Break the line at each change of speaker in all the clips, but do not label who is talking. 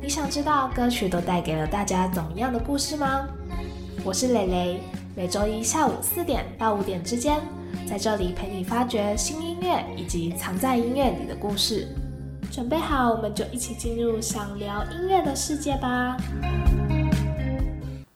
你想知道歌曲都带给了大家怎么样的故事吗？我是蕾蕾，每周一下午四点到五点之间，在这里陪你发掘新音乐以及藏在音乐里的故事。准备好，我们就一起进入想聊音乐的世界吧。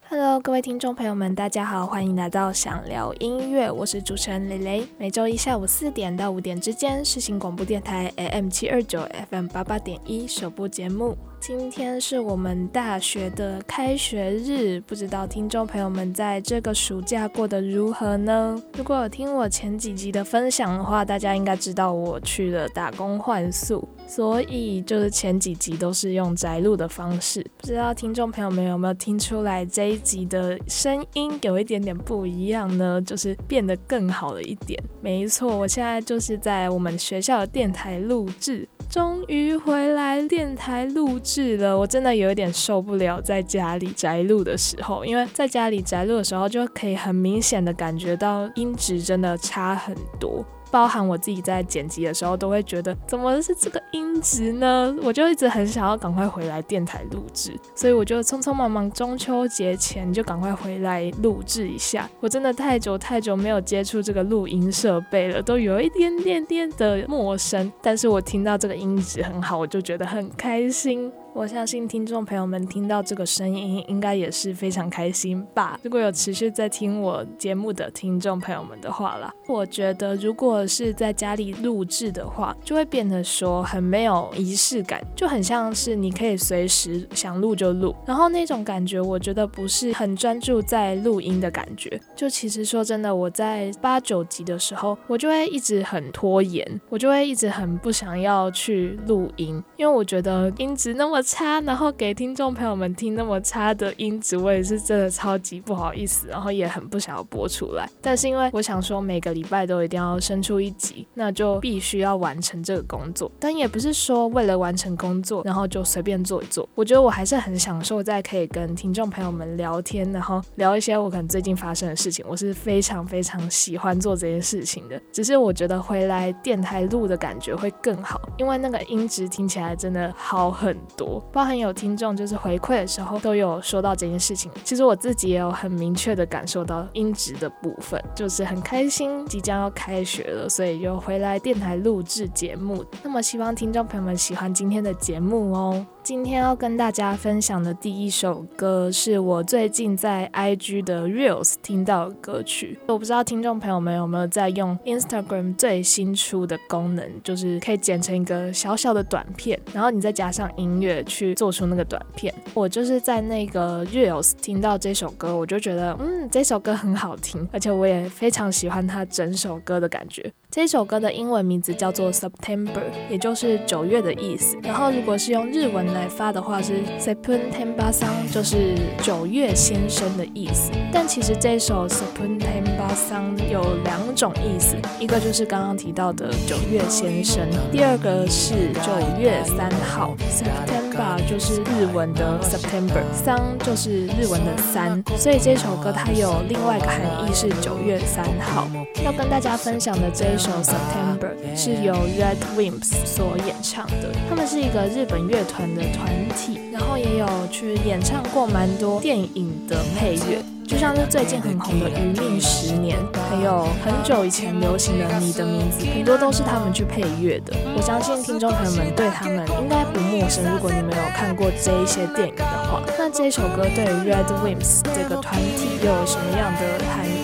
Hello，各位听众朋友们，大家好，欢迎来到想聊音乐，我是主持人蕾蕾。每周一下午四点到五点之间，是新广播电台 AM 七二九 FM 八八点一首播节目。今天是我们大学的开学日，不知道听众朋友们在这个暑假过得如何呢？如果有听我前几集的分享的话，大家应该知道我去了打工换宿，所以就是前几集都是用摘录的方式。不知道听众朋友们有没有听出来这一集的声音有一点点不一样呢？就是变得更好了一点。没错，我现在就是在我们学校的电台录制。终于回来电台录制了，我真的有一点受不了在家里宅录的时候，因为在家里宅录的时候就可以很明显的感觉到音质真的差很多。包含我自己在剪辑的时候，都会觉得怎么是这个音质呢？我就一直很想要赶快回来电台录制，所以我就匆匆忙忙中秋节前就赶快回来录制一下。我真的太久太久没有接触这个录音设备了，都有一点点点的陌生。但是我听到这个音质很好，我就觉得很开心。我相信听众朋友们听到这个声音，应该也是非常开心吧。如果有持续在听我节目的听众朋友们的话啦，我觉得如果是在家里录制的话，就会变得说很没有仪式感，就很像是你可以随时想录就录，然后那种感觉，我觉得不是很专注在录音的感觉。就其实说真的，我在八九集的时候，我就会一直很拖延，我就会一直很不想要去录音，因为我觉得音质那么。差，然后给听众朋友们听那么差的音质，我也是真的超级不好意思，然后也很不想要播出来。但是因为我想说每个礼拜都一定要生出一集，那就必须要完成这个工作。但也不是说为了完成工作，然后就随便做一做。我觉得我还是很享受在可以跟听众朋友们聊天，然后聊一些我可能最近发生的事情。我是非常非常喜欢做这件事情的。只是我觉得回来电台录的感觉会更好，因为那个音质听起来真的好很多。包含有听众就是回馈的时候都有说到这件事情，其实我自己也有很明确的感受到音质的部分，就是很开心即将要开学了，所以就回来电台录制节目。那么希望听众朋友们喜欢今天的节目哦。今天要跟大家分享的第一首歌，是我最近在 IG 的 Reels 听到的歌曲。我不知道听众朋友们有没有在用 Instagram 最新出的功能，就是可以剪成一个小小的短片，然后你再加上音乐去做出那个短片。我就是在那个 Reels 听到这首歌，我就觉得，嗯，这首歌很好听，而且我也非常喜欢它整首歌的感觉。这首歌的英文名字叫做 September，也就是九月的意思。然后如果是用日文来发的话，是 September sun，就是九月先生的意思。但其实这首 September sun 有两种意思，一个就是刚刚提到的九月先生，第二个是九月三号。September 就是日文的 September，sun 就是日文的三，所以这首歌它有另外一个含义是九月三号。要跟大家分享的这。首 September 是由 Red Wimps 所演唱的，他们是一个日本乐团的团体，然后也有去演唱过蛮多电影的配乐，就像是最近很红的《余命十年》，还有很久以前流行的《你的名字》，很多都是他们去配乐的。我相信听众朋友们对他们应该不陌生，如果你没有看过这一些电影的话，那这首歌对于 Red Wimps 这个团体又有什么样的含义？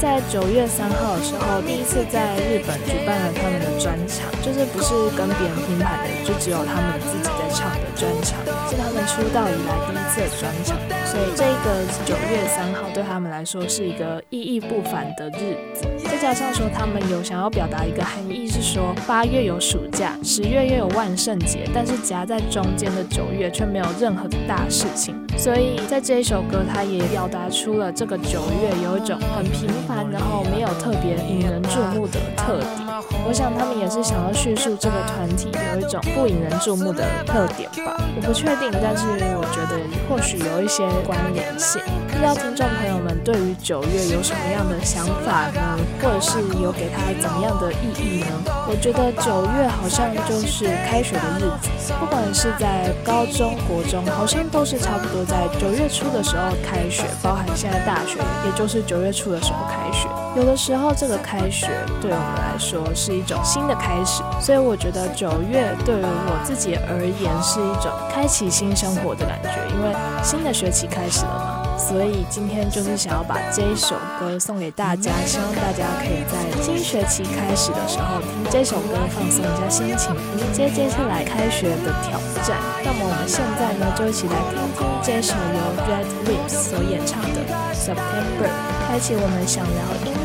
在九月三号的时候，第一次在日本举办了他们的专场，就是不是跟别人拼盘的，就只有他们自己在唱的。专场，是他们出道以来第一次的专场，所以这个九月三号对他们来说是一个意义不凡的日子。再加上说他们有想要表达一个含义，是说八月有暑假，十月又有万圣节，但是夹在中间的九月却没有任何的大事情。所以在这一首歌，它也表达出了这个九月有一种很平凡，然后没有特别引人注目的特点。我想他们也是想要叙述这个团体有一种不引人注目的特点吧。我不确定，但是我觉得或许有一些关联性。不知道听众朋友们对于九月有什么样的想法呢？或者是有给它怎么样的意义呢？我觉得九月好像就是开学的日子，不管是在高中、国中，好像都是差不多在九月初的时候开学，包含现在大学，也就是九月初的时候开学。有的时候，这个开学对我们来说是一种新的开始，所以我觉得九月对于我自己而言是一种开启新生活的感觉，因为新的学期开始了嘛。所以今天就是想要把这一首歌送给大家，希望大家可以在新学期开始的时候听这首歌，放松一下心情，迎接接下来开学的挑战。那么我们现在呢，就一起来听听这首由 Red Lips 所演唱的 September，开启我们想聊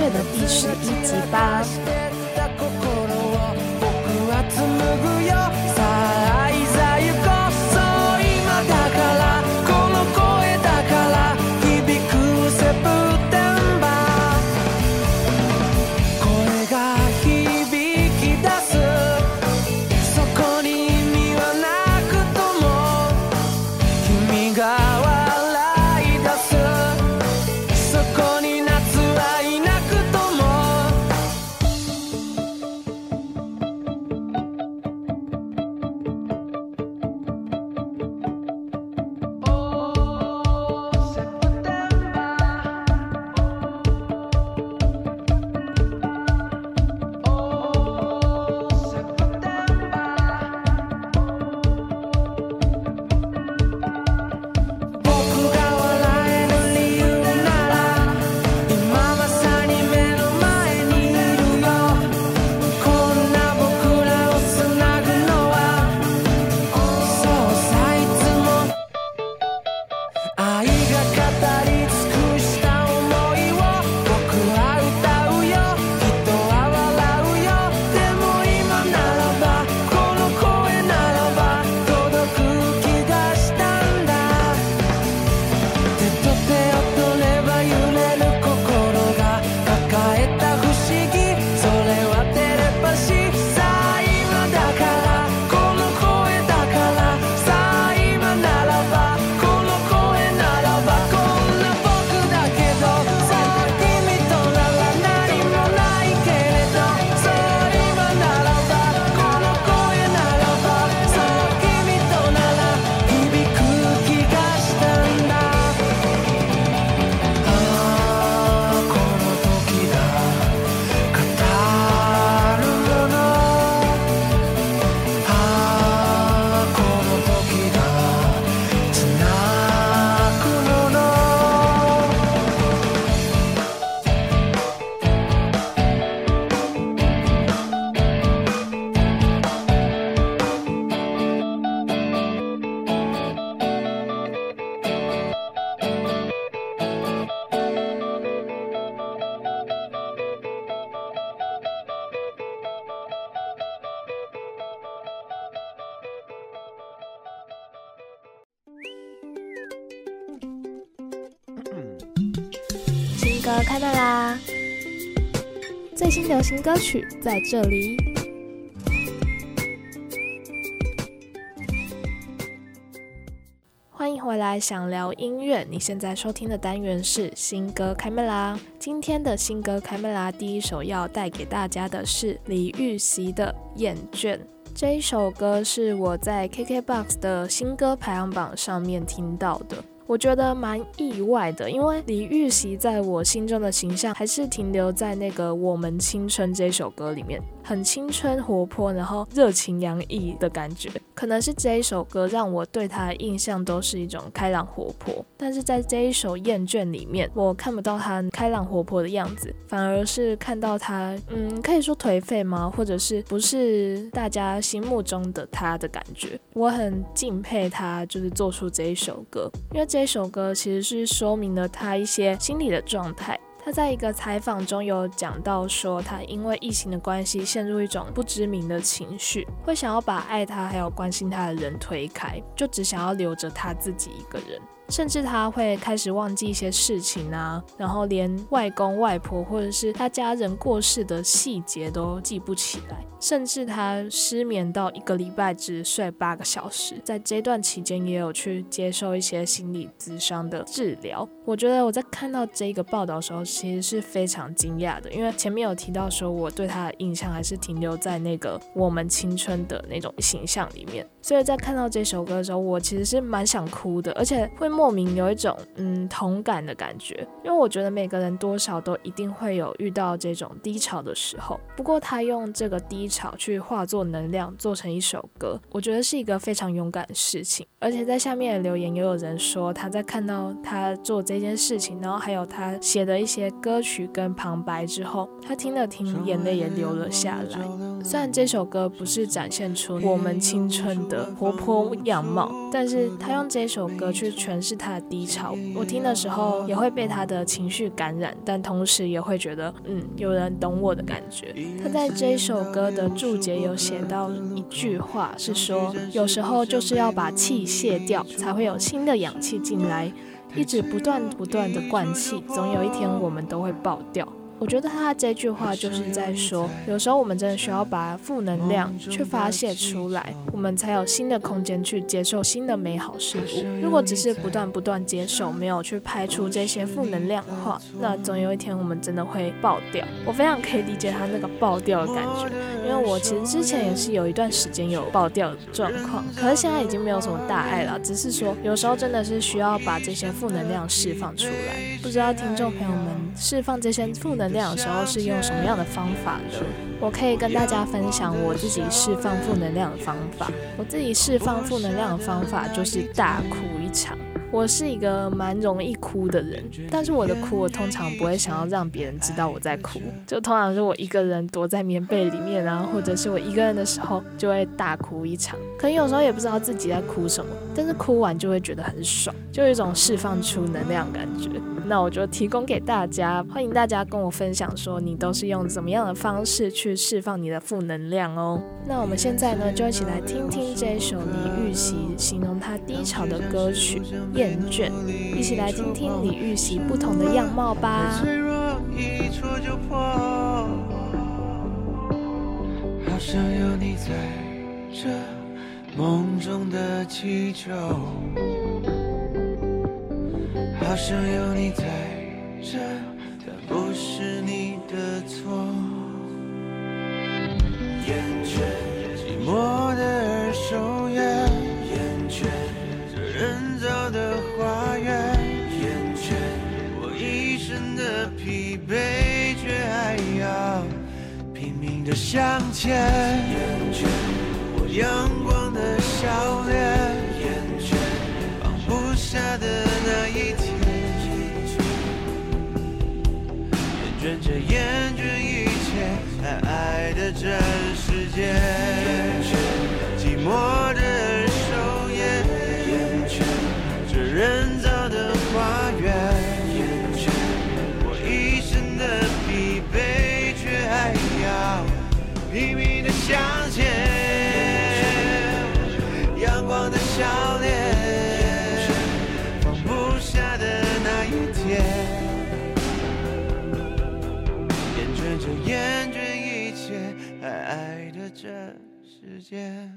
的第十一集吧。新流行歌曲在这里。欢迎回来，想聊音乐。你现在收听的单元是新歌开麦啦！今天的新歌开麦啦，第一首要带给大家的是李玉玺的《厌倦》。这一首歌是我在 KKBOX 的新歌排行榜上面听到的。我觉得蛮意外的，因为李玉玺在我心中的形象还是停留在那个《我们青春》这首歌里面。很青春活泼，然后热情洋溢的感觉。可能是这一首歌让我对他的印象都是一种开朗活泼，但是在这一首《厌倦》里面，我看不到他开朗活泼的样子，反而是看到他，嗯，可以说颓废吗？或者是不是大家心目中的他的感觉？我很敬佩他，就是做出这一首歌，因为这一首歌其实是说明了他一些心理的状态。他在一个采访中有讲到说，他因为疫情的关系，陷入一种不知名的情绪，会想要把爱他还有关心他的人推开，就只想要留着他自己一个人。甚至他会开始忘记一些事情啊，然后连外公外婆或者是他家人过世的细节都记不起来，甚至他失眠到一个礼拜只睡八个小时，在这段期间也有去接受一些心理咨商的治疗。我觉得我在看到这个报道的时候，其实是非常惊讶的，因为前面有提到说我对他的印象还是停留在那个我们青春的那种形象里面，所以在看到这首歌的时候，我其实是蛮想哭的，而且会。莫名有一种嗯同感的感觉，因为我觉得每个人多少都一定会有遇到这种低潮的时候。不过他用这个低潮去化作能量，做成一首歌，我觉得是一个非常勇敢的事情。而且在下面的留言也有人说，他在看到他做这件事情，然后还有他写的一些歌曲跟旁白之后，他听了听，眼泪也流了下来。虽然这首歌不是展现出我们青春的的活泼样貌，但是他用这首歌去诠。释他的低潮，我听的时候也会被他的情绪感染，但同时也会觉得，嗯，有人懂我的感觉。他在这一首歌的注解有写到一句话，是说，有时候就是要把气卸掉，才会有新的氧气进来，一直不断不断的灌气，总有一天我们都会爆掉。我觉得他这句话就是在说，有时候我们真的需要把负能量去发泄出来，我们才有新的空间去接受新的美好事物。如果只是不断不断接受，没有去排除这些负能量的话，那总有一天我们真的会爆掉。我非常可以理解他那个爆掉的感觉，因为我其实之前也是有一段时间有爆掉的状况，可是现在已经没有什么大碍了，只是说有时候真的是需要把这些负能量释放出来。不知道听众朋友们释放这些负能。量的时候是用什么样的方法呢？我可以跟大家分享我自己释放负能量的方法。我自己释放负能量的方法就是大哭一场。我是一个蛮容易哭的人，但是我的哭我通常不会想要让别人知道我在哭，就通常是我一个人躲在棉被里面然后，或者是我一个人的时候就会大哭一场。可能有时候也不知道自己在哭什么，但是哭完就会觉得很爽，就有一种释放出能量感觉。那我就提供给大家，欢迎大家跟我分享，说你都是用怎么样的方式去释放你的负能量哦。那我们现在呢，就一起来听听这一首李玉玺形容他低潮的歌曲《厌倦》，一起来听听李玉玺不同的样貌吧。好像有你在这梦中的气球。好想有你在这，但不是你的错。厌倦寂寞的二手烟，厌倦这人造的花园，厌倦我一身的疲惫，却还要拼命的向前。厌倦我阳光的笑脸，厌倦放不下的那一天。世界。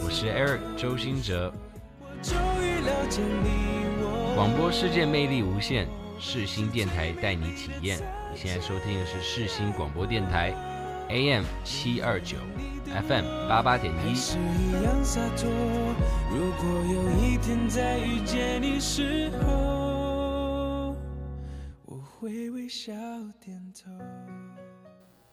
我
是 Eric 周兴哲。广播世界魅力无限，世新电台带你体验。你现在收听的是世新广播电台，AM 七二九，FM 八八点一。如果有一天再遇见你时候。
笑点头。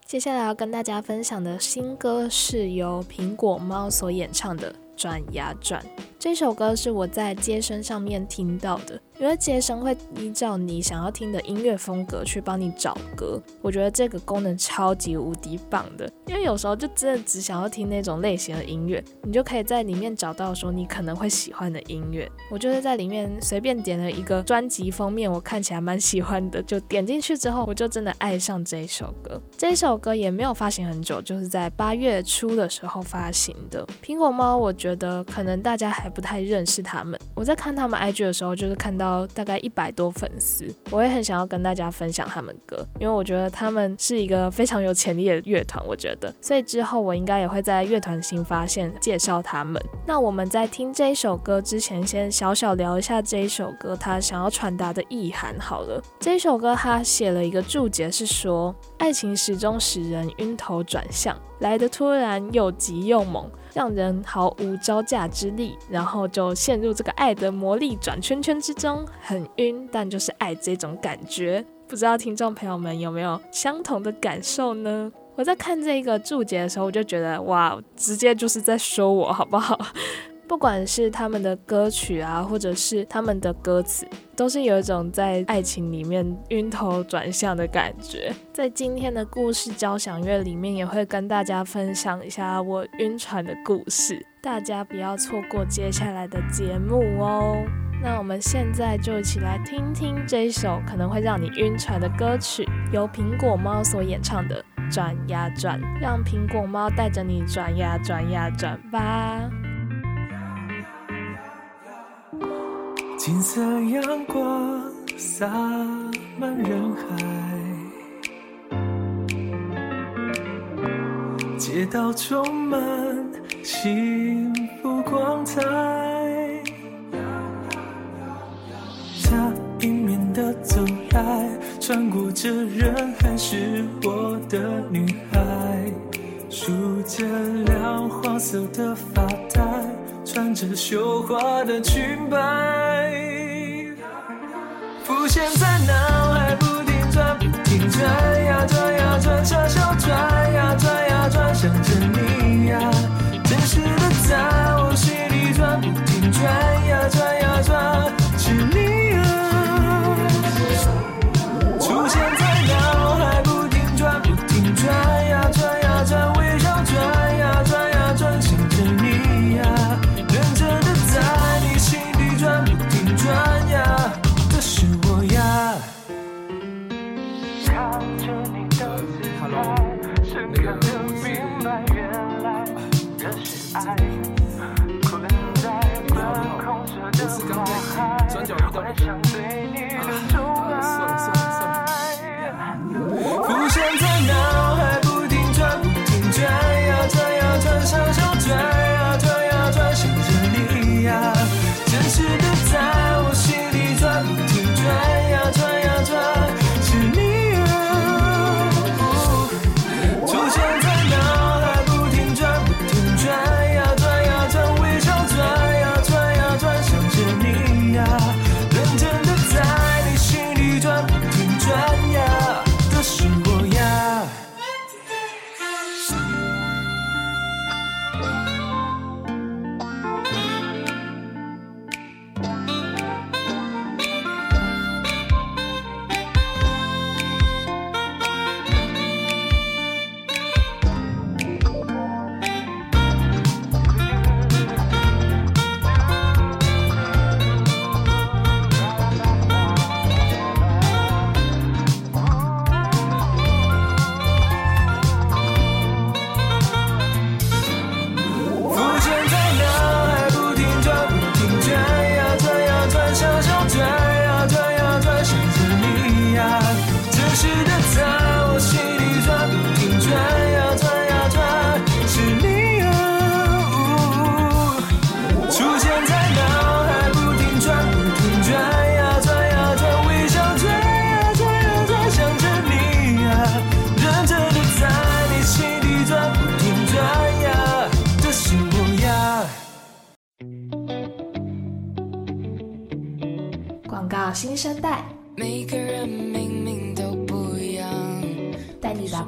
接下来要跟大家分享的新歌是由苹果猫所演唱的《转呀转》。这首歌是我在街声上面听到的。因为接生会依照你想要听的音乐风格去帮你找歌，我觉得这个功能超级无敌棒的。因为有时候就真的只想要听那种类型的音乐，你就可以在里面找到说你可能会喜欢的音乐。我就是在里面随便点了一个专辑封面，我看起来蛮喜欢的，就点进去之后，我就真的爱上这一首歌。这首歌也没有发行很久，就是在八月初的时候发行的。苹果猫，我觉得可能大家还不太认识他们。我在看他们 IG 的时候，就是看到。大概一百多粉丝，我也很想要跟大家分享他们歌，因为我觉得他们是一个非常有潜力的乐团，我觉得，所以之后我应该也会在乐团新发现介绍他们。那我们在听这一首歌之前，先小小聊一下这一首歌他想要传达的意涵好了。这一首歌他写了一个注解，是说爱情始终使人晕头转向，来的突然又急又猛。让人毫无招架之力，然后就陷入这个爱的魔力转圈圈之中，很晕，但就是爱这种感觉。不知道听众朋友们有没有相同的感受呢？我在看这个注解的时候，我就觉得哇，直接就是在说我，好不好？不管是他们的歌曲啊，或者是他们的歌词，都是有一种在爱情里面晕头转向的感觉。在今天的故事交响乐里面，也会跟大家分享一下我晕船的故事，大家不要错过接下来的节目哦。那我们现在就一起来听听这首可能会让你晕船的歌曲，由苹果猫所演唱的《转呀转》，让苹果猫带着你转呀转呀转吧。
金色阳光洒满人海，街道充满幸福光彩。他迎面的走来，穿过这人海，是我的女孩，梳着亮黄色的发带。穿着绣花的裙摆，浮现在脑海，不停转，不停转呀转呀转，小小转呀转呀转，想着你呀，真实的在我心里转，不停转呀转，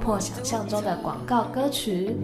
或想
象中的广告歌曲。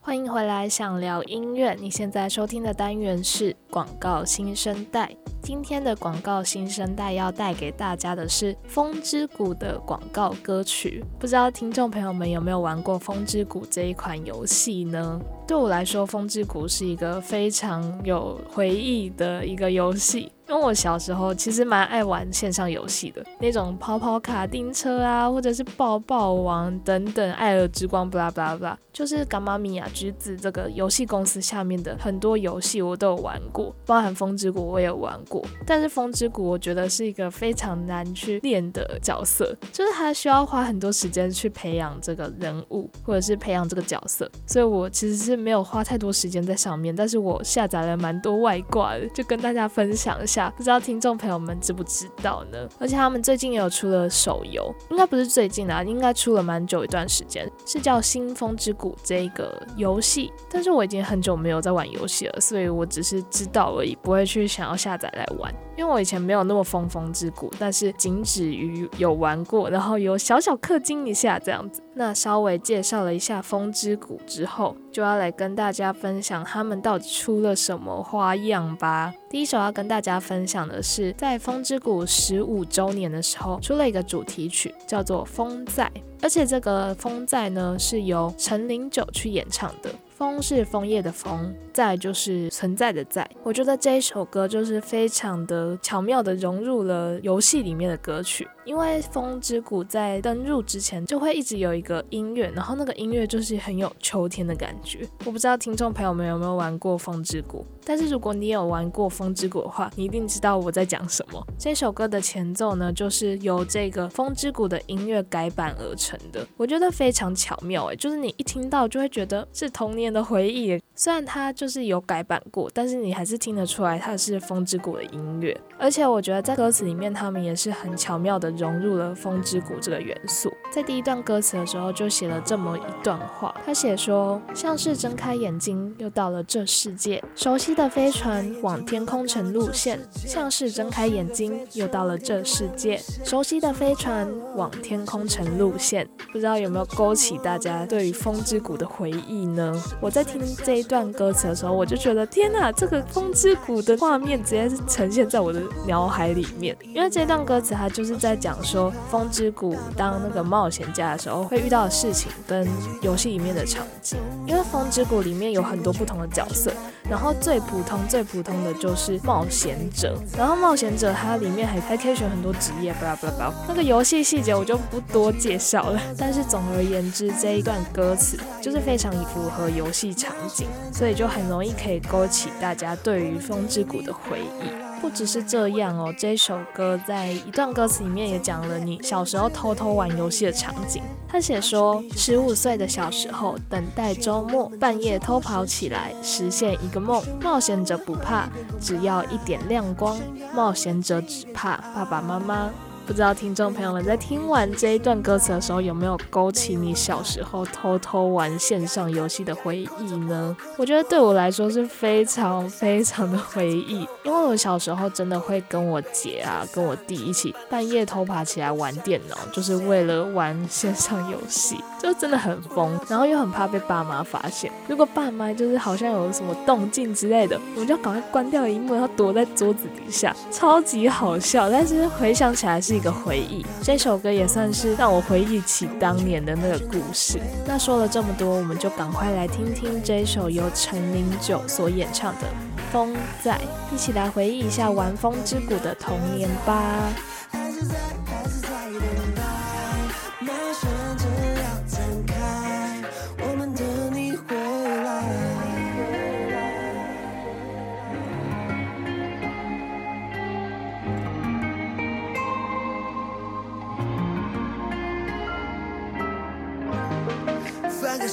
欢迎回来，想聊音乐。你现在收听的单元是广告新生代。今天的广告新生代要带给大家的是《风之谷》的广告歌曲。不知道听众朋友们有没有玩过《风之谷》这一款游戏呢？对我来说，《风之谷》是一个非常有回忆的一个游戏。因为我小时候其实蛮爱玩线上游戏的，那种跑跑卡丁车啊，或者是抱抱王等等，爱尔之光，巴拉巴拉巴拉，就是伽马米亚橘子这个游戏公司下面的很多游戏我都有玩过，包含风之谷我也玩过。但是风之谷我觉得是一个非常难去练的角色，就是它需要花很多时间去培养这个人物，或者是培养这个角色，所以我其实是没有花太多时间在上面。但是我下载了蛮多外挂的，就跟大家分享一下。不知道听众朋友们知不知道呢？而且他们最近也有出了手游，应该不是最近啊，应该出了蛮久一段时间，是叫《新风之谷》这个游戏。但是我已经很久没有在玩游戏了，所以我只是知道而已，不会去想要下载来玩。因为我以前没有那么疯风之谷，但是仅止于有玩过，然后有小小氪金一下这样子。那稍微介绍了一下风之谷之后，就要来跟大家分享他们到底出了什么花样吧。第一首要跟大家分享的是，在风之谷十五周年的时候，出了一个主题曲，叫做《风在》，而且这个《风在》呢是由陈零九去演唱的。枫是枫叶的枫，在就是存在的在。我觉得这一首歌就是非常的巧妙的融入了游戏里面的歌曲。因为风之谷在登入之前就会一直有一个音乐，然后那个音乐就是很有秋天的感觉。我不知道听众朋友们有没有玩过风之谷，但是如果你有玩过风之谷的话，你一定知道我在讲什么。这首歌的前奏呢，就是由这个风之谷的音乐改版而成的，我觉得非常巧妙诶，就是你一听到就会觉得是童年的回忆。虽然它就是有改版过，但是你还是听得出来它是风之谷的音乐。而且我觉得在歌词里面，他们也是很巧妙的。融入了风之谷这个元素，在第一段歌词的时候就写了这么一段话，他写说：像是睁开眼睛，又到了这世界，熟悉的飞船往天空城路线；像是睁开眼睛，又到了这世界，熟悉的飞船往天空城路线。不知道有没有勾起大家对于风之谷的回忆呢？我在听这一段歌词的时候，我就觉得天哪，这个风之谷的画面直接是呈现在我的脑海里面，因为这段歌词它就是在。讲说风之谷当那个冒险家的时候会遇到的事情跟游戏里面的场景，因为风之谷里面有很多不同的角色，然后最普通最普通的就是冒险者，然后冒险者它里面还还可以选很多职业，巴拉巴拉巴拉。那个游戏细节我就不多介绍了，但是总而言之这一段歌词就是非常符合游戏场景，所以就很容易可以勾起大家对于风之谷的回忆。不只是这样哦，这首歌在一段歌词里面也讲了你小时候偷偷玩游戏的场景。他写说，十五岁的小时候，等待周末，半夜偷跑起来，实现一个梦。冒险者不怕，只要一点亮光。冒险者只怕爸爸妈妈。不知道听众朋友们在听完这一段歌词的时候，有没有勾起你小时候偷偷玩线上游戏的回忆呢？我觉得对我来说是非常非常的回忆，因为我小时候真的会跟我姐啊、跟我弟一起半夜偷爬起来玩电脑，就是为了玩线上游戏，就真的很疯，然后又很怕被爸妈发现。如果爸妈就是好像有什么动静之类的，我们就赶快关掉荧幕，然后躲在桌子底下，超级好笑。但是回想起来是。一个回忆，这首歌也算是让我回忆起当年的那个故事。那说了这么多，我们就赶快来听听这首由陈零九所演唱的《风在》，一起来回忆一下玩风之谷的童年吧。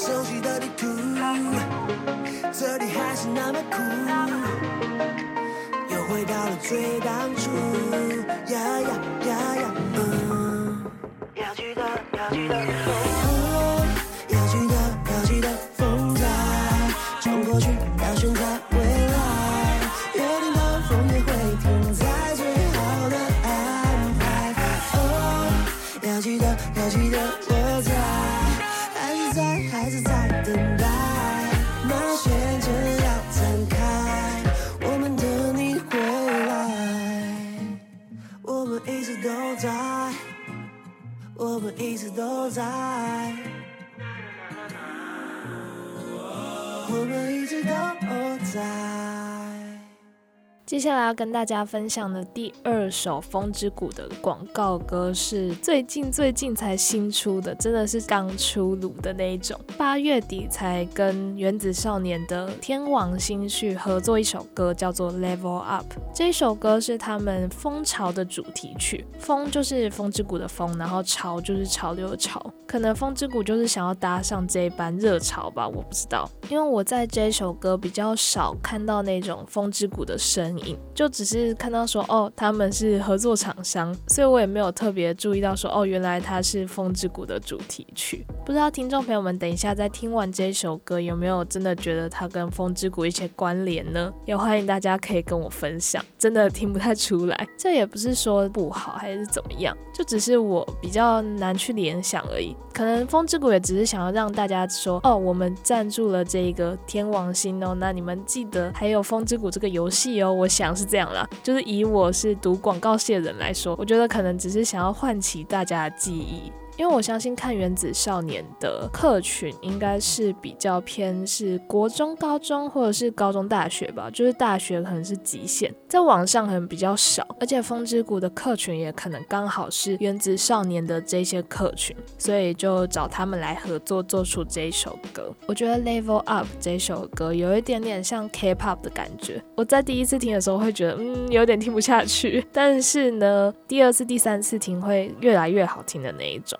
熟悉的地图，这里还是那么酷，又回到了最当初。呀呀呀呀，嗯，要记得，要一直都在
我们一直都在我们一直都在。
接下来要跟大家分享的第二首《风之谷》的广告歌是最近最近才新出的，真的是刚出炉的那一种。八月底才跟原子少年的天王星旭合作一首歌，叫做《Level Up》。这首歌是他们风潮的主题曲，风就是风之谷的风，然后潮就是潮流的潮。可能风之谷就是想要搭上这一班热潮吧，我不知道。因为我在这首歌比较少看到那种风之谷的声音。就只是看到说哦，他们是合作厂商，所以我也没有特别注意到说哦，原来它是《风之谷》的主题曲。不知道听众朋友们，等一下在听完这首歌，有没有真的觉得它跟《风之谷》一些关联呢？也欢迎大家可以跟我分享。真的听不太出来，这也不是说不好还是怎么样，就只是我比较难去联想而已。可能《风之谷》也只是想要让大家说哦，我们赞助了这个天王星哦，那你们记得还有《风之谷》这个游戏哦，我想。是这样啦，就是以我是读广告系的人来说，我觉得可能只是想要唤起大家的记忆。因为我相信看《原子少年》的客群应该是比较偏是国中、高中或者是高中、大学吧，就是大学可能是极限，在网上可能比较少，而且《风之谷》的客群也可能刚好是《原子少年》的这些客群，所以就找他们来合作做出这一首歌。我觉得《Level Up》这首歌有一点点像 K-pop 的感觉，我在第一次听的时候会觉得嗯有点听不下去，但是呢第二次、第三次听会越来越好听的那一种。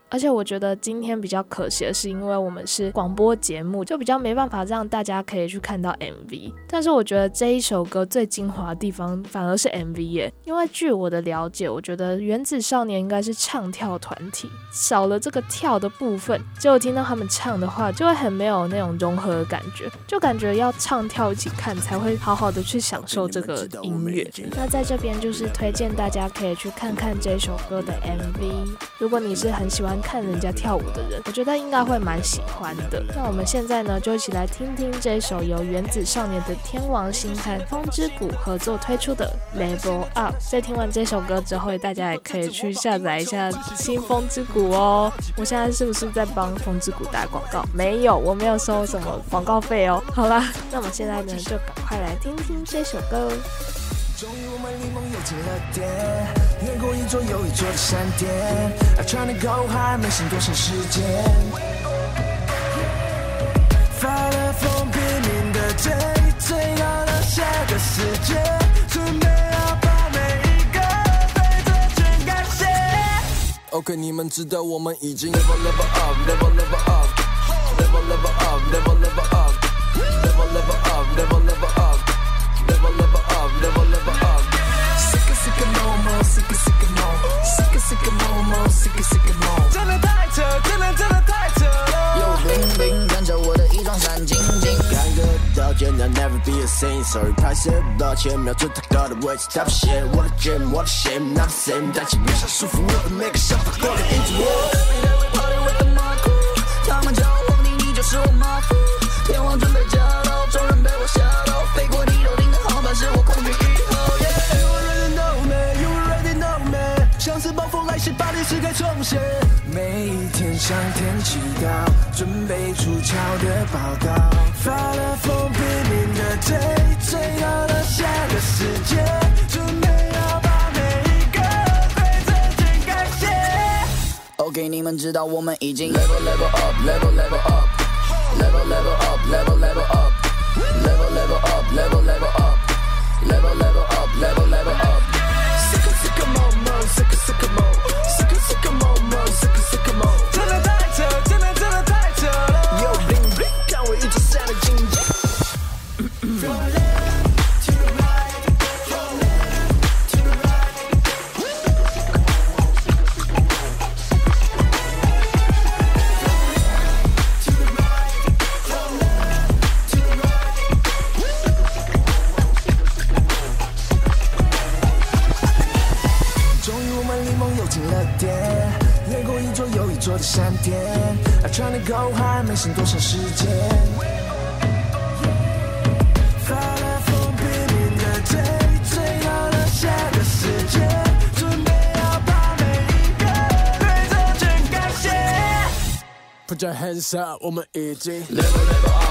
而且我觉得今天比较可惜的是，因为我们是广播节目，就比较没办法让大家可以去看到 MV。但是我觉得这一首歌最精华的地方反而是 MV 耶，因为据我的了解，我觉得原子少年应该是唱跳团体，少了这个跳的部分，结果听到他们唱的话，就会很没有那种融合的感觉，就感觉要唱跳一起看才会好好的去享受这个音乐。那在这边就是推荐大家可以去看看这首歌的 MV，如果你是很喜欢。看人家跳舞的人，我觉得应该会蛮喜欢的。那我们现在呢，就一起来听听这首由原子少年的天王星和风之谷合作推出的《Level Up》。在听完这首歌之后，大家也可以去下载一下新风之谷哦。我现在是不是在帮风之谷打广告？没有，我没有收什么广告费哦。好啦，那我们现在呢，就赶快来听听这首歌。
终于我们离梦又近了点，越过一座又一座的山巅。I trying to go high，没剩多少时间。发了疯，拼命的追，追到了下个世界，准备要把每一个对错全改写。OK，你们知道我们已经 level level up，level level up，level level up，level level sick sick more more sick sick more。真的太扯，真的真的太扯了。
有冰冰跟着我的一双闪晶晶，感觉到简单 never be a saint。Sorry，拍摄不到前瞄准太高的位置，他不嫌我的 gym，我的 shame not the same。但请别想束缚我的每个想法，都能 into war。Party with the Marco，他们叫我皇帝，你就是我马夫。天王准备驾到，众人被我吓到，是
暴风来袭，把历史给重写。每一天向天祈祷，准备出鞘的报道。发了疯，拼命的追，追到了下个世界，准备要把每一个对错全改写。
OK，你们知道我们已经 level level up，level level up，level level up，level level up，level level up，level level
写。Put your hands up，我们已经 level level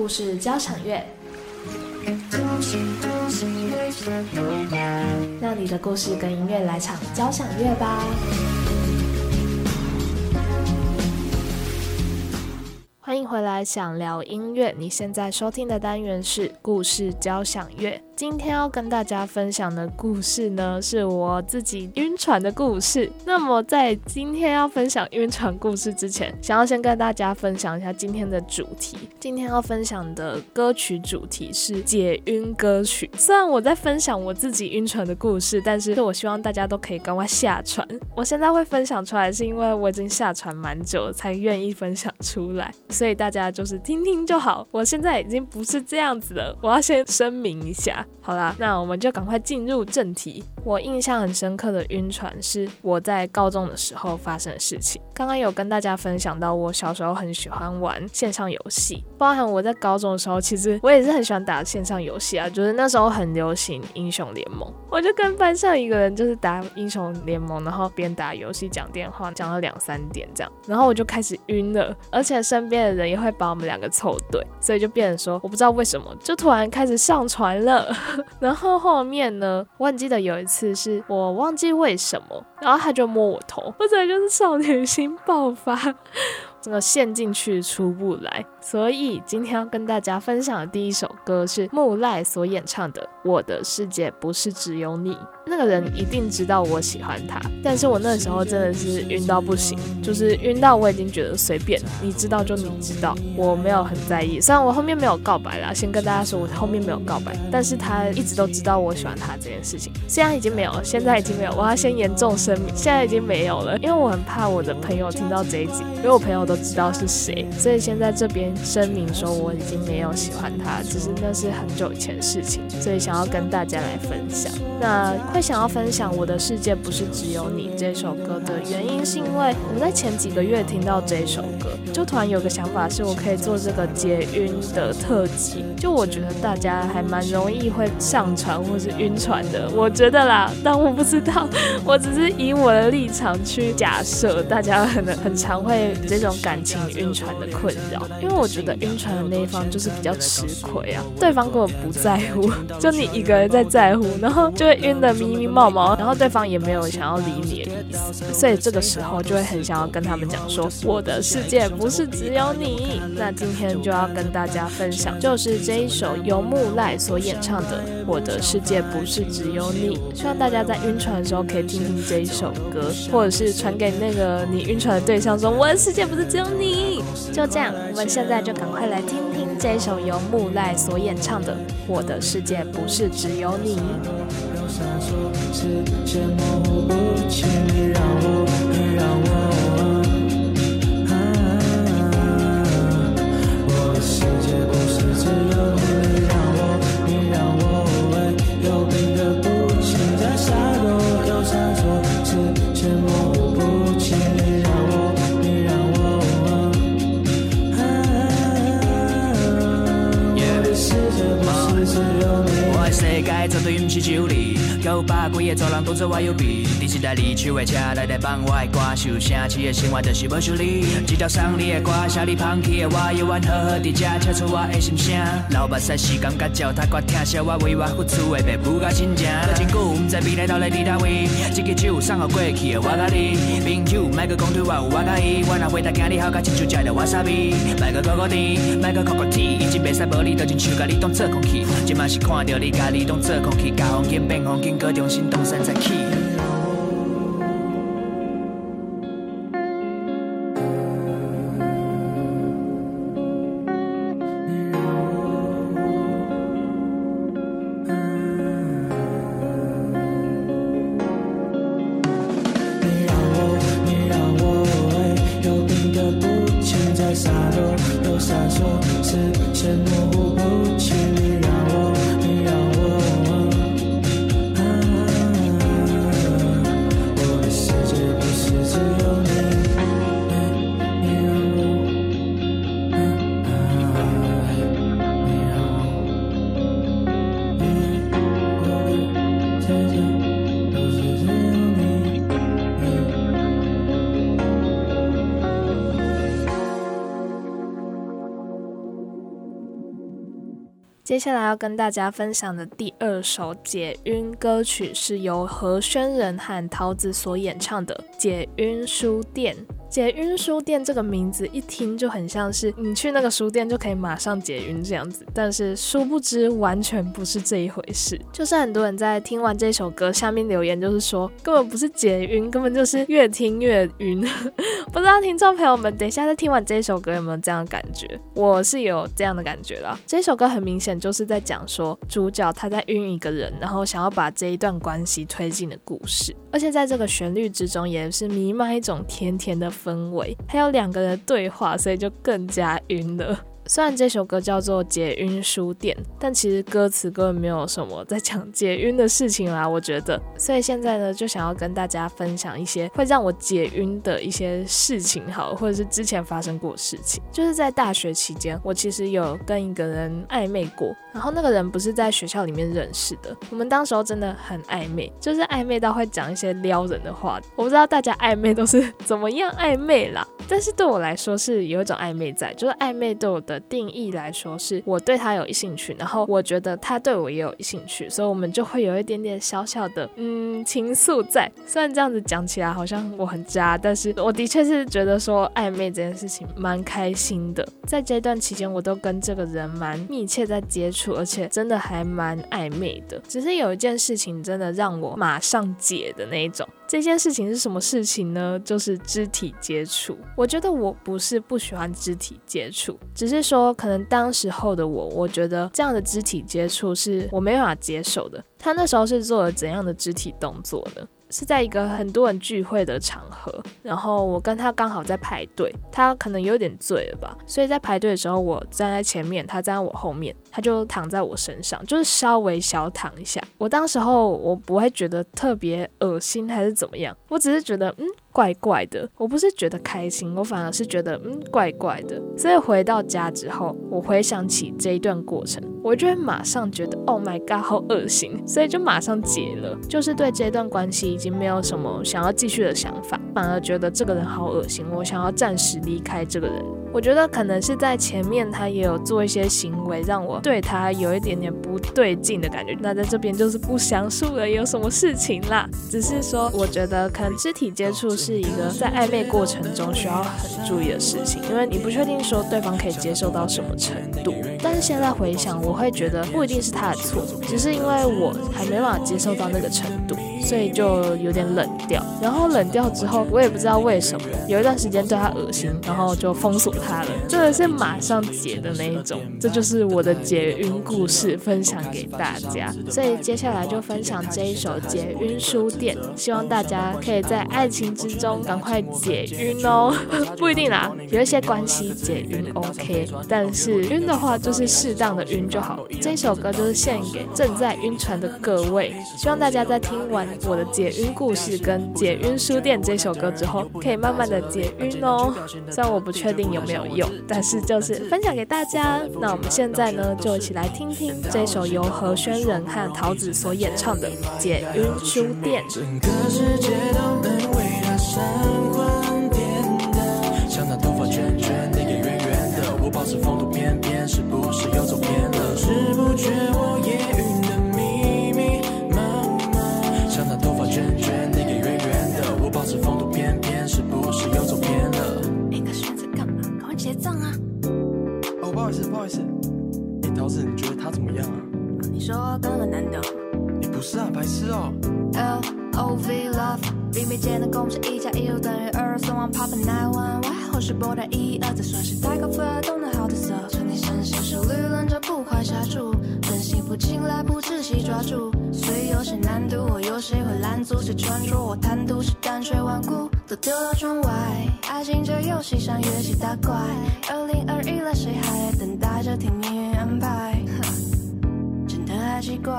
故事交响乐，让你的故事跟音乐来场交响乐吧。欢迎回来，想聊音乐。你现在收听的单元是故事交响乐。今天要跟大家分享的故事呢，是我自己晕船的故事。那么在今天要分享晕船故事之前，想要先跟大家分享一下今天的主题。今天要分享的歌曲主题是解晕歌曲。虽然我在分享我自己晕船的故事，但是我希望大家都可以赶快下船。我现在会分享出来，是因为我已经下船蛮久了，才愿意分享出来。所以大家就是听听就好。我现在已经不是这样子了，我要先声明一下。好啦，那我们就赶快进入正题。我印象很深刻的晕船是我在高中的时候发生的事情。刚刚有跟大家分享到，我小时候很喜欢玩线上游戏，包含我在高中的时候，其实我也是很喜欢打线上游戏啊。就是那时候很流行英雄联盟，我就跟班上一个人就是打英雄联盟，然后边打游戏讲电话，讲到两三点这样，然后我就开始晕了，而且身边的人也会把我们两个凑对，所以就变成说，我不知道为什么就突然开始上船了。然后后面呢，我很记得有一次是我忘记为什么，然后他就摸我头，或者就是少女心爆发，整个陷进去出不来。所以今天要跟大家分享的第一首歌是木赖所演唱的《我的世界不是只有你》。那个人一定知道我喜欢他，但是我那时候真的是晕到不行，就是晕到我已经觉得随便，你知道就你知道，我没有很在意。虽然我后面没有告白啦，先跟大家说我后面没有告白，但是他一直都知道我喜欢他这件事情。现在已经没有了，现在已经没有，我要先严重声明，现在已经没有了，因为我很怕我的朋友听到这一集，因为我朋友都知道是谁，所以先在这边声明说我已经没有喜欢他，只是那是很久以前的事情，所以想要跟大家来分享。那会想要分享《我的世界不是只有你》这首歌的原因，是因为我在前几个月听到这首歌，就突然有个想法，是我可以做这个解晕的特辑。就我觉得大家还蛮容易会上船或是晕船的，我觉得啦，但我不知道，我只是以我的立场去假设，大家可能很常会这种感情晕船的困扰，因为我觉得晕船的那一方就是比较吃亏啊，对方根本不在乎，就你一个人在在乎，然后就会晕得迷迷冒冒，然后对方也没有想要理你的意思，所以这个时候就会很想要跟他们讲说，我的世界不是只有你。那今天就要跟大家分享，就是这一首由木赖所演唱的《我的世界不是只有你》，希望大家在晕船的时候可以听听这一首歌，或者是传给那个你晕船的对象说，我的世界不是只有你。就这样，我们现在在就赶快来听听这首由木赖所演唱的《我的世界不是只有你》。
让我，你让我。我的世界
绝对毋是只有你，有百几个专人当作我右边。你一台二手的车来来放我的歌，受城市的生活就是要修理。一条送你的歌，写你放弃的我，犹原好好伫遮，唱出我的心声。流目屎时间甲脚踏我听笑我为我付出的白付甲真情。过真久，毋知未来到底伫倒位，这个酒送互过去的我甲你。朋友，莫搁讲对我有我甲伊，我若回答今日好甲亲像食着瓦萨比。莫搁哭哭甜，莫搁哭哭甜，已经袂使无你，就亲像甲你当做空气。即嘛是看着你甲你当做空气，甲风景变风景，搁重新东山再起。
接下来要跟大家分享的第二首解晕歌曲，是由何轩仁和桃子所演唱的《解晕书店》。解晕书店这个名字一听就很像是你去那个书店就可以马上解晕这样子，但是殊不知完全不是这一回事。就是很多人在听完这首歌下面留言，就是说根本不是解晕，根本就是越听越晕。不知道听众朋友们等一下在听完这首歌有没有这样的感觉？我是有这样的感觉啦。这首歌很明显就是在讲说主角他在晕一个人，然后想要把这一段关系推进的故事，而且在这个旋律之中也是弥漫一种甜甜的。氛围，还有两个人对话，所以就更加晕了。虽然这首歌叫做《解晕书店》，但其实歌词根本没有什么在讲解晕的事情啦，我觉得。所以现在呢，就想要跟大家分享一些会让我解晕的一些事情，好，或者是之前发生过的事情。就是在大学期间，我其实有跟一个人暧昧过，然后那个人不是在学校里面认识的，我们当时候真的很暧昧，就是暧昧到会讲一些撩人的话。我不知道大家暧昧都是怎么样暧昧啦，但是对我来说是有一种暧昧在，就是暧昧对我的。定义来说，是我对他有兴趣，然后我觉得他对我也有兴趣，所以我们就会有一点点小小的嗯情愫在。虽然这样子讲起来好像我很渣，但是我的确是觉得说暧昧这件事情蛮开心的。在这段期间，我都跟这个人蛮密切在接触，而且真的还蛮暧昧的。只是有一件事情真的让我马上解的那一种。这件事情是什么事情呢？就是肢体接触。我觉得我不是不喜欢肢体接触，只是说可能当时候的我，我觉得这样的肢体接触是我没办法接受的。他那时候是做了怎样的肢体动作呢？是在一个很多人聚会的场合，然后我跟他刚好在排队，他可能有点醉了吧，所以在排队的时候，我站在前面，他站在我后面，他就躺在我身上，就是稍微小躺一下。我当时候我不会觉得特别恶心还是怎么样，我只是觉得嗯。怪怪的，我不是觉得开心，我反而是觉得嗯怪怪的。所以回到家之后，我回想起这一段过程，我就会马上觉得 Oh my god，好恶心，所以就马上结了，就是对这段关系已经没有什么想要继续的想法，反而觉得这个人好恶心，我想要暂时离开这个人。我觉得可能是在前面他也有做一些行为，让我对他有一点点不对劲的感觉。那在这边就是不详述了有什么事情啦，只是说我觉得可能肢体接触是一个在暧昧过程中需要很注意的事情，因为你不确定说对方可以接受到什么程度。但是现在回想，我会觉得不一定是他的错，只是因为我还没办法接受到那个程度，所以就有点冷掉。然后冷掉之后，我也不知道为什么，有一段时间对他恶心，然后就封锁。他了，真的是马上解的那一种，这就是我的解晕故事，分享给大家。所以接下来就分享这一首解晕书店，希望大家可以在爱情之中赶快解晕哦。不一定啦，有一些关系解晕 OK，但是晕的话就是适当的晕就好。这首歌就是献给正在晕船的各位，希望大家在听完我的解晕故事跟解晕书店这首歌之后，可以慢慢的解晕哦。虽然我不确定有。没有用，但是就是分享给大家。那我们现在呢，就一起来听听这首由何宣仁和桃子所演唱的《解晕书店》。
刚刚男的，
你
觉得他怎么样啊？
你说刚很难懂？你
不是啊，白痴哦。
L O V love，里面间的公式一加一又等于二，送往 Pop Nine One Y，或是波段一二，再算是太高分，懂得好的色，从你身上是绿轮着不快刹住，真心不进来不仔细抓住，所以有些难度，我有谁会拦阻？谁穿着我贪图是淡水顽固，都丢到窗外。爱情这游戏像越级打怪，二零二一了，谁还等待着听命运安排？奇怪，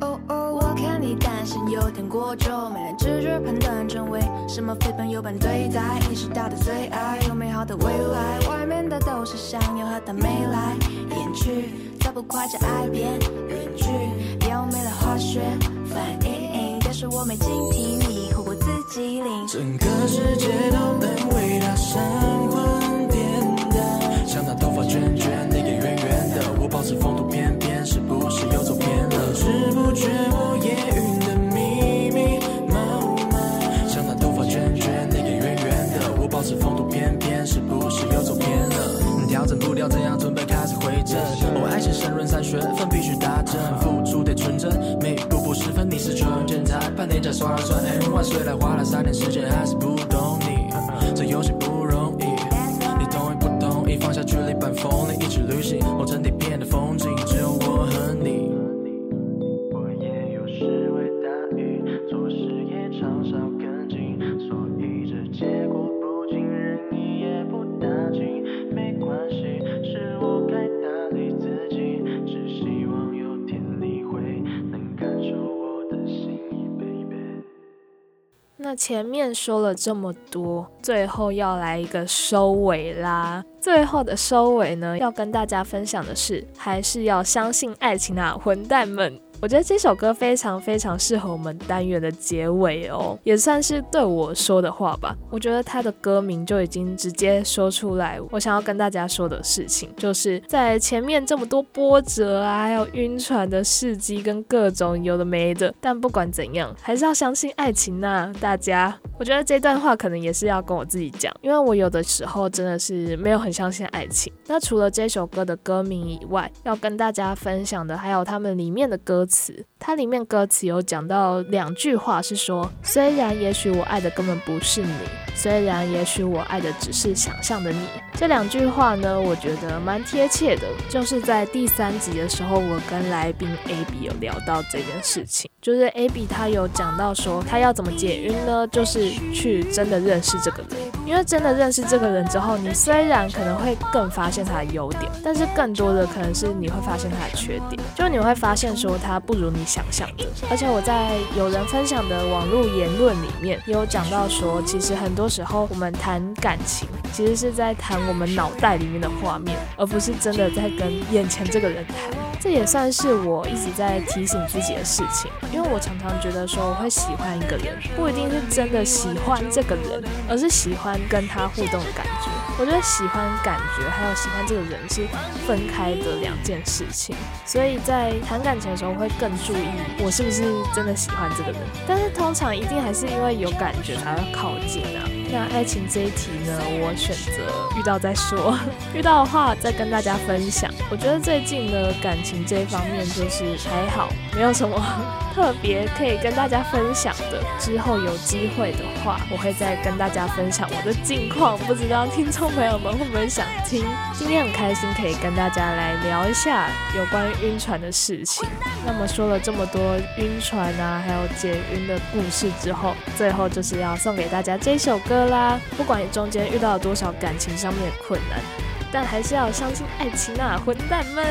哦哦，我看你担心有点过久，没人直觉判断真伪什么非朋友般对待，意识到的最爱有美好的未来，外面的都是想要和他没来，演去再不快就爱变远距，表没了化学反应，但是我没警惕，你或我自己领，
整个世界都能为他生
决我夜云的秘密。像那头发卷卷，那个圆圆的，我保持风度翩翩，是不是又走偏了？调整步调，怎样准备开始回正？我爱情深润三学分必须打正，付出得纯真，每一步步十分你是中间裁判，连加刷了算 N 万，虽然花了三年时间，还是不懂你，这游戏不容易。你同意不同意？放下距离半风里，一起旅行，我整体片的
那前面说了这么多，最后要来一个收尾啦。最后的收尾呢，要跟大家分享的是，还是要相信爱情啊，混蛋们！我觉得这首歌非常非常适合我们单元的结尾哦，也算是对我说的话吧。我觉得它的歌名就已经直接说出来，我想要跟大家说的事情，就是在前面这么多波折啊，还有晕船的事迹跟各种有的没的，但不管怎样，还是要相信爱情呐、大家。我觉得这段话可能也是要跟我自己讲，因为我有的时候真的是没有很相信爱情。那除了这首歌的歌名以外，要跟大家分享的还有他们里面的歌词。它里面歌词有讲到两句话，是说虽然也许我爱的根本不是你，虽然也许我爱的只是想象的你。这两句话呢，我觉得蛮贴切的。就是在第三集的时候，我跟来宾 A B 有聊到这件事情，就是 A B 他有讲到说他要怎么解晕呢？就是去真的认识这个人，因为真的认识这个人之后，你虽然可能会更发现他的优点，但是更多的可能是你会发现他的缺点，就你会发现说他不如你想象的。而且我在有人分享的网络言论里面也有讲到说，其实很多时候我们谈感情，其实是在谈我们脑袋里面的画面，而不是真的在跟眼前这个人谈。这也算是我一直在提醒自己的事情，因为我常常觉得说我会喜欢一个人，不一定是真的喜欢这个人，而是喜欢跟他互动的感觉。我觉得喜欢感觉还有喜欢这个人是分开的两件事情，所以在谈感情的时候会更注意我是不是真的喜欢这个人。但是通常一定还是因为有感觉才会靠近啊。那爱情这一题呢，我选择遇到再说，遇到的话再跟大家分享。我觉得最近的感情这一方面就是还好，没有什么特别可以跟大家分享的。之后有机会的话，我会再跟大家分享我的近况，不知道听众朋友们会不会想听？今天很开心可以跟大家来聊一下有关于晕船的事情。那么我说了这么多晕船啊，还有解晕的故事之后，最后就是要送给大家这首歌啦。不管你中间遇到了多少感情上面的困难，但还是要相信爱情啊，混蛋们！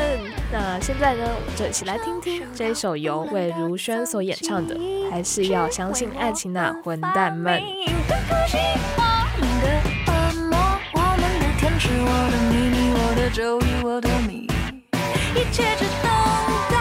那现在呢，我们就一起来听听这一首由魏如萱所演唱的《还是要相信爱情啊，混蛋们》。
我的，天使，我的秘密，我的周一，切只等待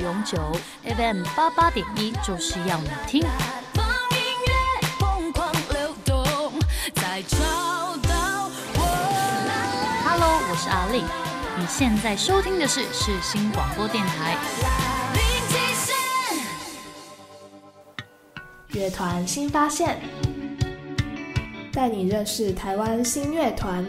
永久。FM 八八点一，就是要你听。Hello，我是阿丽，你现在收听的是世新广播电台。
乐团新发现，带你认识台湾新乐团。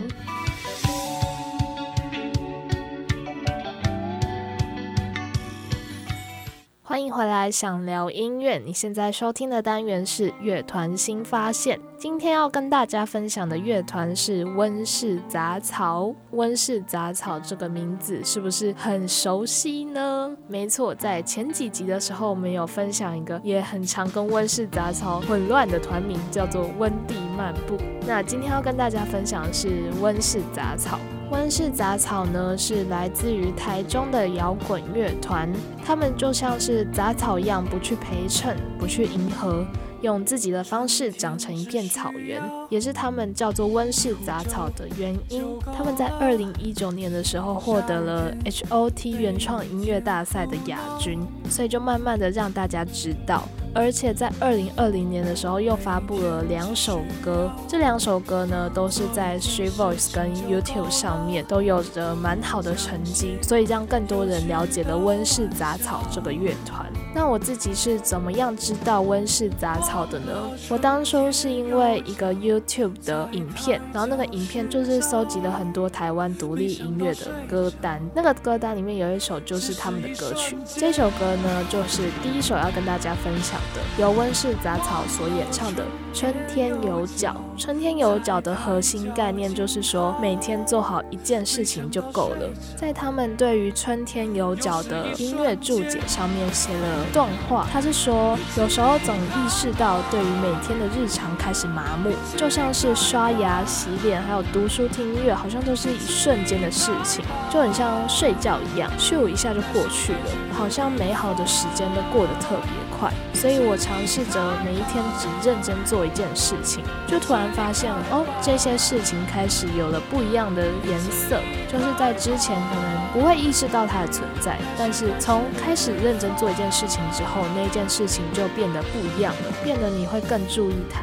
回来，想聊音乐。你现在收听的单元是乐团新发现。今天要跟大家分享的乐团是温室杂草。温室杂草这个名字是不是很熟悉呢？没错，在前几集的时候，我们有分享一个也很常跟温室杂草混乱的团名，叫做温蒂漫步。那今天要跟大家分享的是温室杂草。温室杂草呢，是来自于台中的摇滚乐团，他们就像是杂草一样，不去陪衬，不去迎合。用自己的方式长成一片草原，也是他们叫做温室杂草的原因。他们在二零一九年的时候获得了 HOT 原创音乐大赛的亚军，所以就慢慢的让大家知道。而且在二零二零年的时候又发布了两首歌，这两首歌呢都是在 Street Voice 跟 YouTube 上面都有着蛮好的成绩，所以让更多人了解了温室杂草这个乐团。那我自己是怎么样知道温室杂草的呢？我当初是因为一个 U YouTube 的影片，然后那个影片就是搜集了很多台湾独立音乐的歌单，那个歌单里面有一首就是他们的歌曲。这首歌呢，就是第一首要跟大家分享的，由温室杂草所演唱的《春天有脚》。春天有脚的核心概念就是说，每天做好一件事情就够了。在他们对于春天有脚的音乐注解上面写了。段话，他是说，有时候总意识到，对于每天的日常开始麻木，就像是刷牙、洗脸，还有读书、听音乐，好像都是一瞬间的事情，就很像睡觉一样，咻一下就过去了，好像美好的时间都过得特别快。所以我尝试着每一天只认真做一件事情，就突然发现，哦，这些事情开始有了不一样的颜色，就是在之前可能不会意识到它的存在，但是从开始认真做一件事。情之后，那件事情就变得不一样了，变得你会更注意它，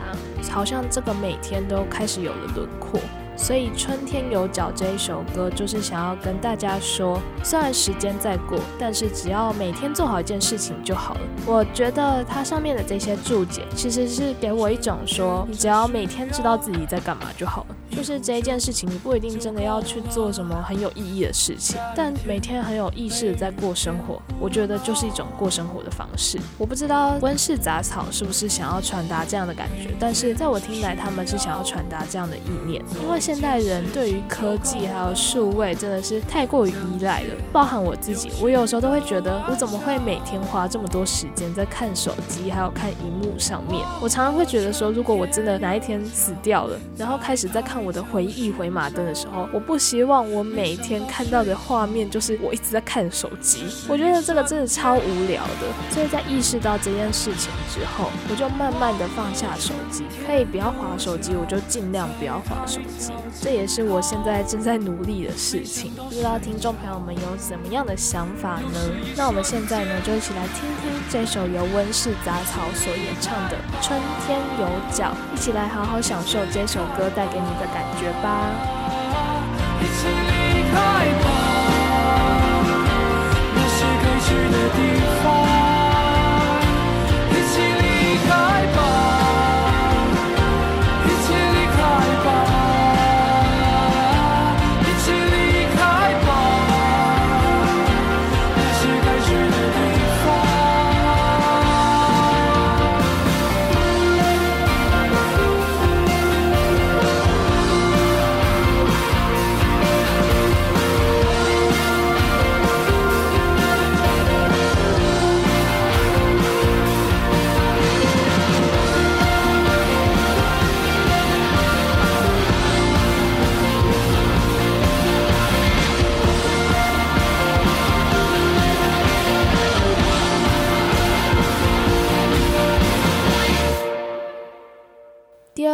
好像这个每天都开始有了轮廓。所以《春天有脚》这一首歌，就是想要跟大家说，虽然时间在过，但是只要每天做好一件事情就好了。我觉得它上面的这些注解，其实是给我一种说，你只要每天知道自己在干嘛就好了。就是这一件事情，你不一定真的要去做什么很有意义的事情，但每天很有意识的在过生活，我觉得就是一种过生活的方式。我不知道温室杂草是不是想要传达这样的感觉，但是在我听来，他们是想要传达这样的意念。因为现代人对于科技还有数位真的是太过于依赖了，包含我自己，我有时候都会觉得，我怎么会每天花这么多时间在看手机还有看荧幕上面？我常常会觉得说，如果我真的哪一天死掉了，然后开始在看。我的回忆回马灯的时候，我不希望我每天看到的画面就是我一直在看手机。我觉得这个真的超无聊的。所以在意识到这件事情之后，我就慢慢的放下手机，可以不要划手机，我就尽量不要划手机。这也是我现在正在努力的事情。不知道听众朋友们有怎么样的想法呢？那我们现在呢，就一起来听听这首由温室杂草所演唱的《春天有脚》，一起来好好享受这首歌带给你的感。觉吧。一起离开吧，那是该去的地方。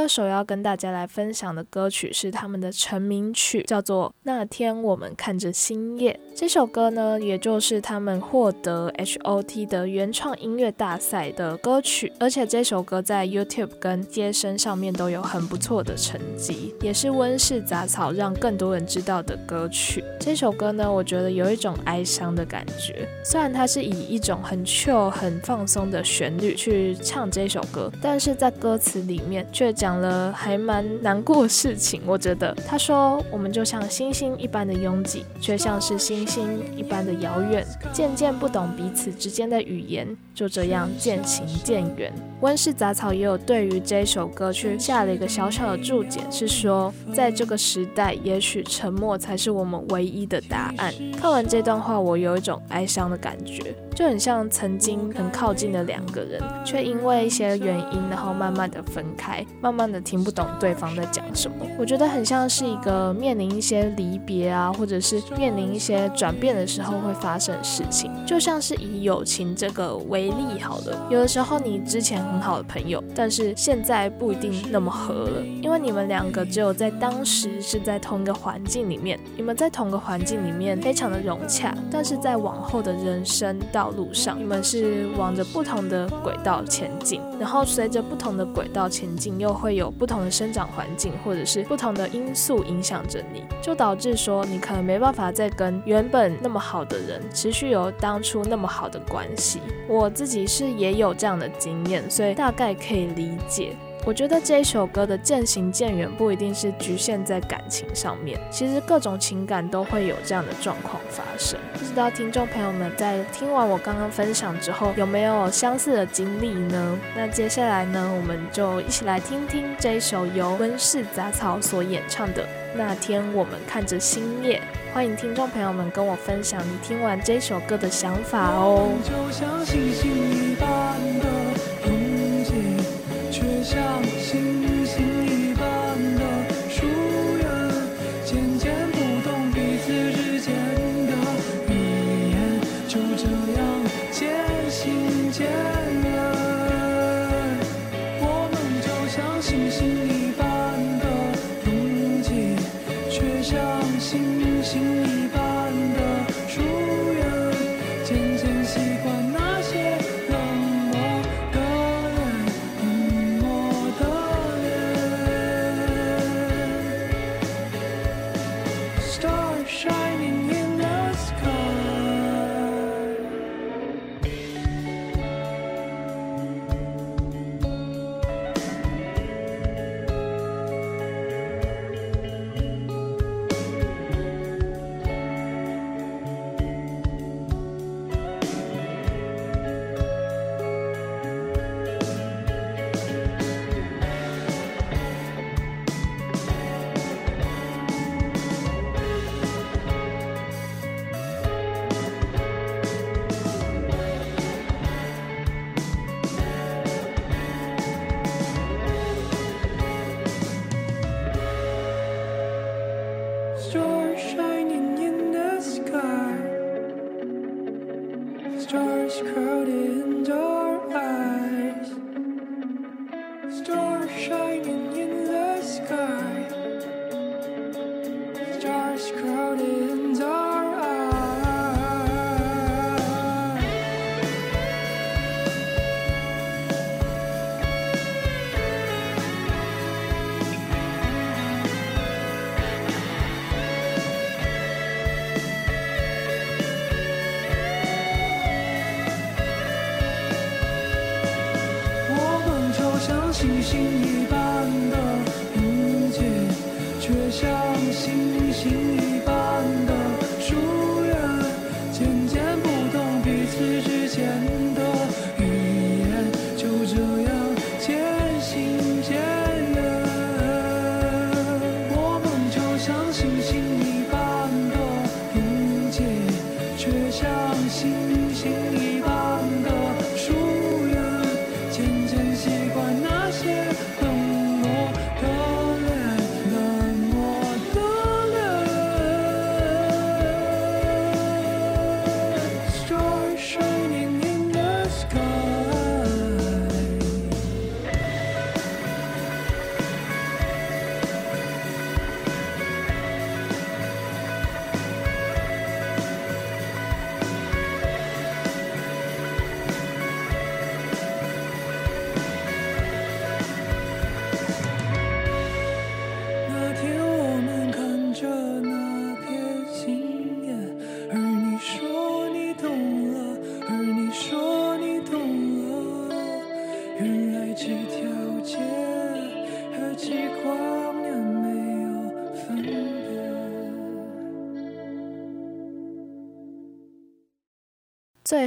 这首要跟大家来分享的歌曲是他们的成名曲，叫做《那天我们看着星夜》。这首歌呢，也就是他们获得 HOT 的原创音乐大赛的歌曲，而且这首歌在 YouTube 跟街声上面都有很不错的成绩，也是温室杂草让更多人知道的歌曲。这首歌呢，我觉得有一种哀伤的感觉，虽然它是以一种很 chill、很放松的旋律去唱这首歌，但是在歌词里面却讲了还蛮难过的事情。我觉得他说：“我们就像星星一般的拥挤，却像是星星一般的遥远，渐渐不懂彼此之间的语言，就这样渐行渐远。”温室杂草也有对于这首歌曲下了一个小小的注解，是说在这个时代，也许沉默才是我们唯一的答案。看完这段话，我有一种哀伤的感觉。就很像曾经很靠近的两个人，却因为一些原因，然后慢慢的分开，慢慢的听不懂对方在讲什么。我觉得很像是一个面临一些离别啊，或者是面临一些转变的时候会发生的事情。就像是以友情这个为例好了，有的时候你之前很好的朋友，但是现在不一定那么合了，因为你们两个只有在当时是在同一个环境里面，你们在同个环境里面非常的融洽，但是在往后的人生到道路上，你们是往着不同的轨道前进，然后随着不同的轨道前进，又会有不同的生长环境，或者是不同的因素影响着你，就导致说你可能没办法再跟原本那么好的人持续有当初那么好的关系。我自己是也有这样的经验，所以大概可以理解。我觉得这一首歌的渐行渐远不一定是局限在感情上面，其实各种情感都会有这样的状况发生。不知道听众朋友们在听完我刚刚分享之后，有没有相似的经历呢？那接下来呢，我们就一起来听听这一首由温室杂草所演唱的《那天我们看着星夜》。欢迎听众朋友们跟我分享你听完这首歌的想法哦。
就像星星一般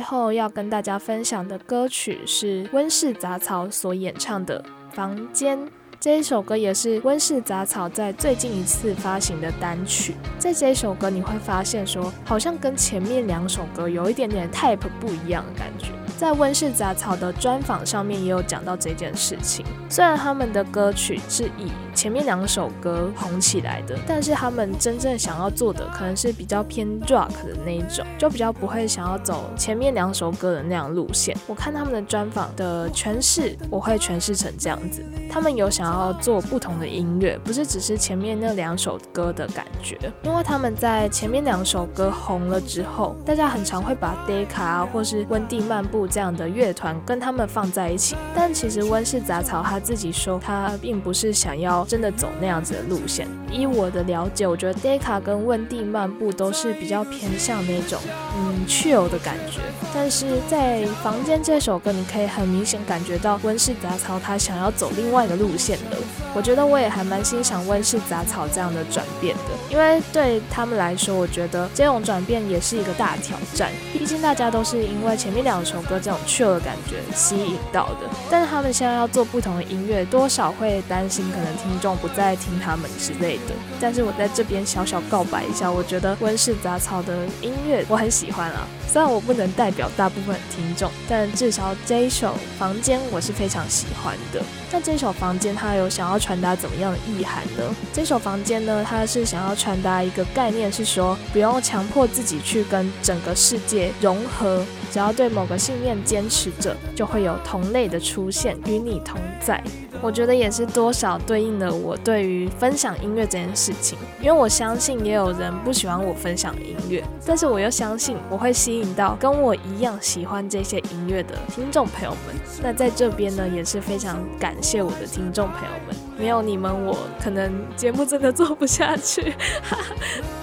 后要跟大家分享的歌曲是温室杂草所演唱的《房间》。这一首歌也是温室杂草在最近一次发行的单曲。在这一首歌，你会发现说，好像跟前面两首歌有一点点 type 不一样的感觉。在温室杂草的专访上面也有讲到这件事情。虽然他们的歌曲是以前面两首歌红起来的，但是他们真正想要做的可能是比较偏 rock 的那一种，就比较不会想要走前面两首歌的那样路线。我看他们的专访的诠释，我会诠释成这样子：他们有想要做不同的音乐，不是只是前面那两首歌的感觉。因为他们在前面两首歌红了之后，大家很常会把 Decca 或是温蒂漫步这样的乐团跟他们放在一起，但其实温室杂草他自己说，他并不是想要真的走那样子的路线。依我的了解，我觉得 Decca 跟温蒂漫步都是比较偏向那种嗯 chill 的感觉，但是在房间这首歌，你可以很明显感觉到温室杂草他想要走另外一个路线的。我觉得我也还蛮欣赏温室杂草这样的转变的，因为对他们来说，我觉得这种转变也是一个大挑战。毕竟大家都是因为前面两首歌这种雀的感觉吸引到的，但是他们现在要做不同的音乐，多少会担心可能听众不再听他们之类的。但是我在这边小小告白一下，我觉得温室杂草的音乐我很喜欢啊。虽然我不能代表大部分听众，但至少这一首《房间》我是非常喜欢的。那这首《房间》它有想要传达怎么样的意涵呢？这首《房间》呢，它是想要传达一个概念，是说不用强迫自己去跟整个世界融合，只要对某个信念坚持着，就会有同类的出现，与你同在。我觉得也是多少对应了我对于分享音乐这件事情，因为我相信也有人不喜欢我分享音乐，但是我又相信我会吸引到跟我一样喜欢这些音乐的听众朋友们。那在这边呢，也是非常感谢我的听众朋友们，没有你们，我可能节目真的做不下去。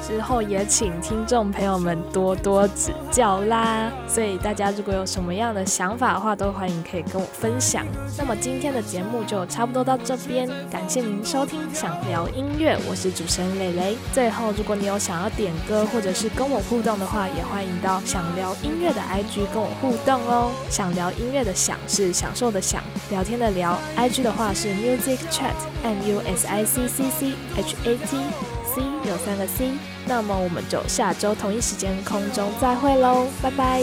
之后也请听众朋友们多多指教啦。所以大家如果有什么样的想法的话，都欢迎可以跟我分享。那么今天的节目就差不多到这边，感谢您收听《想聊音乐》，我是主持人蕾蕾。最后，如果你有想要点歌或者是跟我互动的话，也欢迎到想聊音乐的 IG 跟我互动哦。想聊音乐的想是享受的享，聊天的聊。IG 的话是 Music Chat M U S I C C C H A T C 有三个 C。那么我们就下周同一时间空中再会喽，拜拜。